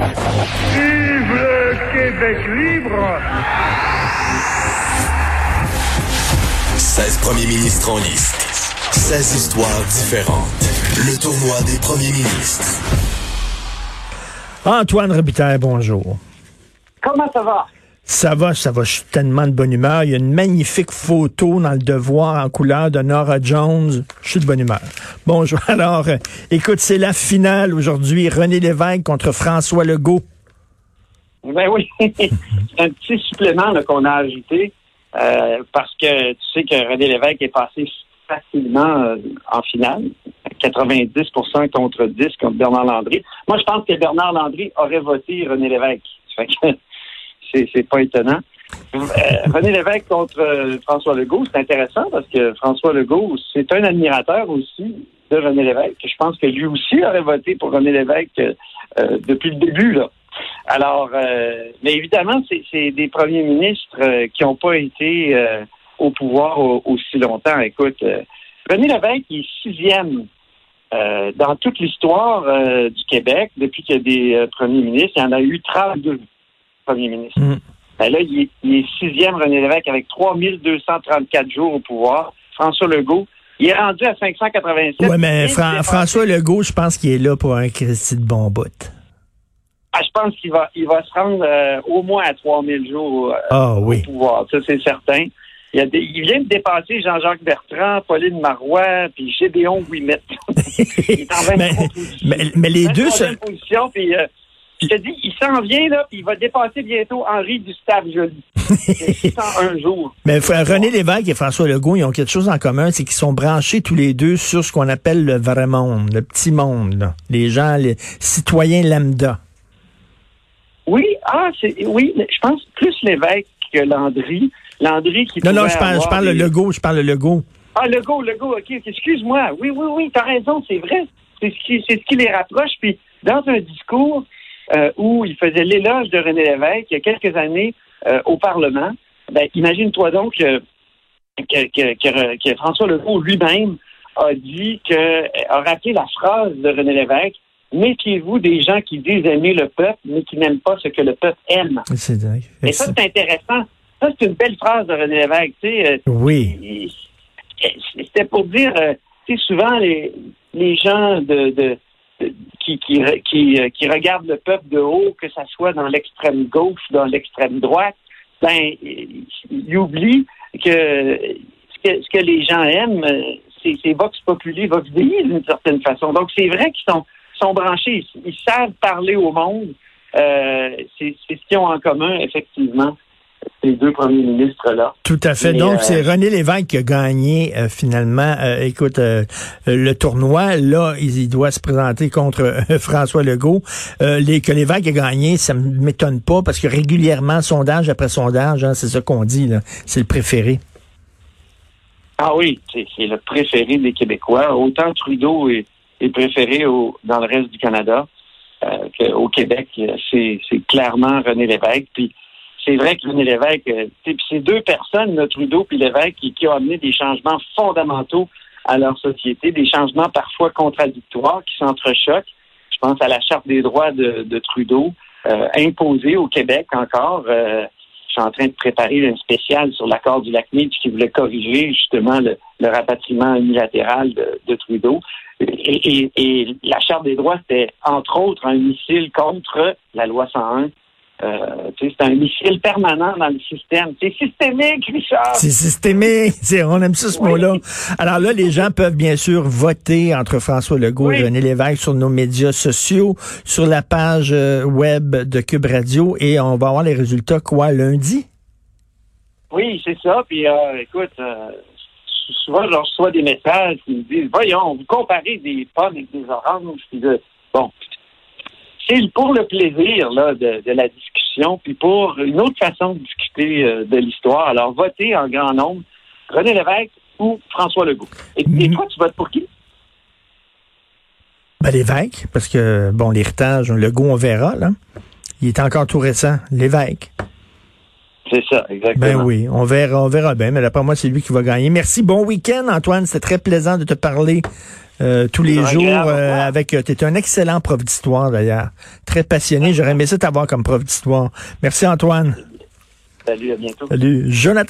Vive le Québec libre 16 premiers ministres en liste. 16 histoires différentes. Le tournoi des premiers ministres. Antoine Robitaille, bonjour. Comment ça va? Ça va, ça va, je suis tellement de bonne humeur. Il y a une magnifique photo dans le devoir en couleur de Nora Jones. Je suis de bonne humeur. Bonjour. Alors, euh, écoute, c'est la finale aujourd'hui. René Lévesque contre François Legault. Ben oui, c'est un petit supplément qu'on a ajouté euh, parce que tu sais que René Lévesque est passé facilement euh, en finale, 90% contre 10 comme Bernard Landry. Moi, je pense que Bernard Landry aurait voté René Lévesque. c'est, pas étonnant. Euh, René Lévesque contre euh, François Legault, c'est intéressant parce que François Legault, c'est un admirateur aussi de René Lévesque. Je pense que lui aussi aurait voté pour René Lévesque euh, depuis le début. Là. Alors, mais évidemment, c'est, des premiers ministres qui n'ont pas été au pouvoir au- aussi longtemps. Écoute, René Lévesque est sixième dans toute l'histoire du Québec depuis qu'il y a des premiers ministres. Il y en a eu 32 premiers ministres. Mm. Ben là, il est, il est sixième René Lévesque avec 3234 jours au pouvoir. François Legault, il est rendu à 587. Ouais, mais François Legault, je pense qu'il est là pour un Christy de bon bout. Ah, je pense qu'il va, il va se rendre euh, au moins à 3000 jours euh, Ah oui. au pouvoir. Ça, c'est certain. Il, y a des- il vient de dépasser Jean-Jacques Bertrand, Pauline Marois, puis Gédéon Ouimet. il est en 23 mais, position. mais, mais les deux, 23e se- position, puis euh, je te dis, il s'en vient, là, puis il va dépasser bientôt Henri Gustave Joly. 601 jours. Mais René Lévesque et François Legault, ils ont quelque chose en commun, c'est qu'ils sont branchés tous les deux sur ce qu'on appelle le vrai monde, le petit monde, là. les gens, les citoyens lambda. Oui, ah, c'est, oui, mais je pense plus l'évêque que Landry. Landry qui Non, non, je parle, je parle des- le Legault, je parle le Legault. Ah, Legault, Legault, OK, ok, excuse-moi. Oui, oui, oui, t'as raison, c'est vrai. C'est ce qui, c'est ce qui les rapproche. Puis, dans un discours euh, où il faisait l'éloge de René Lévesque il y a quelques années euh, au Parlement, ben, imagine-toi donc que, que, que, que- François Legault lui-même a dit que, a rappelé la phrase de René Lévesque, méfiez-vous des gens qui disent aimer le peuple, mais qui n'aiment pas ce que le peuple aime. C'est dingue. Et ça, c'est intéressant. Ça, c'est une belle phrase de René Lévesque. Tu sais, euh, Oui. c'était pour dire, euh, tu sais, souvent les, les gens de, de, de- qui, qui, euh, qui regardent le peuple de haut, que ça soit dans l'extrême gauche, dans l'extrême droite, ben, ils oublient que ce que, ce que les gens aiment, c'est Vox Populi, Vox Dei, d'une certaine façon. Donc, c'est vrai qu'ils sont, sont branchés, ils, savent parler au monde. Euh, c'est ce qu'ils ont en commun, effectivement, ces deux premiers ministres-là. Tout à fait. Mais, Donc, euh, c'est René Lévesque qui a gagné euh, finalement, euh, écoute, euh, le tournoi. Là, il, il doit se présenter contre euh, François Legault. Euh, les, que Lévesque a gagné, ça ne m'étonne pas parce que régulièrement, sondage après sondage, hein, c'est ça qu'on dit, là, c'est le préféré. Ah oui, c'est c'est le préféré des Québécois. Autant Trudeau est, est préféré au, dans le reste du Canada euh, qu'au Québec. C'est c'est clairement René Lévesque. Puis c'est vrai que René Lévesque, euh, puis c'est deux personnes, là, Trudeau puis Lévesque, qui, ont amené des changements fondamentaux à leur société, des changements parfois contradictoires qui s'entrechoquent. Je pense à la Charte des droits de, de Trudeau, euh, imposée au Québec encore. Euh, je suis en train de préparer un spécial sur l'accord du lac qui voulait corriger justement le, le rapatriement unilatéral de, de Trudeau. Et la Charte des droits, c'était entre autres un missile contre la loi 101. Euh, c'est un missile permanent dans le système. C'est systémique, Richard. C'est systémique. On aime ça, ce Oui. mot-là. Alors là, les gens peuvent bien sûr voter entre François Legault et. René Lévesque sur nos médias sociaux, sur la page euh, web de Cube Radio et on va avoir les résultats quoi lundi? Oui, c'est ça. Puis, euh, écoute, euh, souvent, je reçois des messages qui me disent, voyons, vous comparez des pommes avec des oranges. Puis de, bon, pour le plaisir là, de, de la discussion, puis pour une autre façon de discuter euh, de l'histoire. Alors, votez en grand nombre René Lévesque ou François Legault. Et, et Mhm. toi, tu votes pour qui? Ben, l'évêque, parce que, bon, l'héritage, Legault, on verra, là. Il est encore tout récent. L'évêque. C'est ça, exactement. Ben oui, on verra, on verra bien, mais d'après moi, c'est lui qui va gagner. Merci, bon week-end, Antoine. C'était très plaisant de te parler euh, tous les jours euh, avec... Tu es un excellent prof d'histoire, d'ailleurs. Très passionné. J'aurais aimé ça t'avoir comme prof d'histoire. Merci, Antoine. Salut, à bientôt. Salut. Jonathan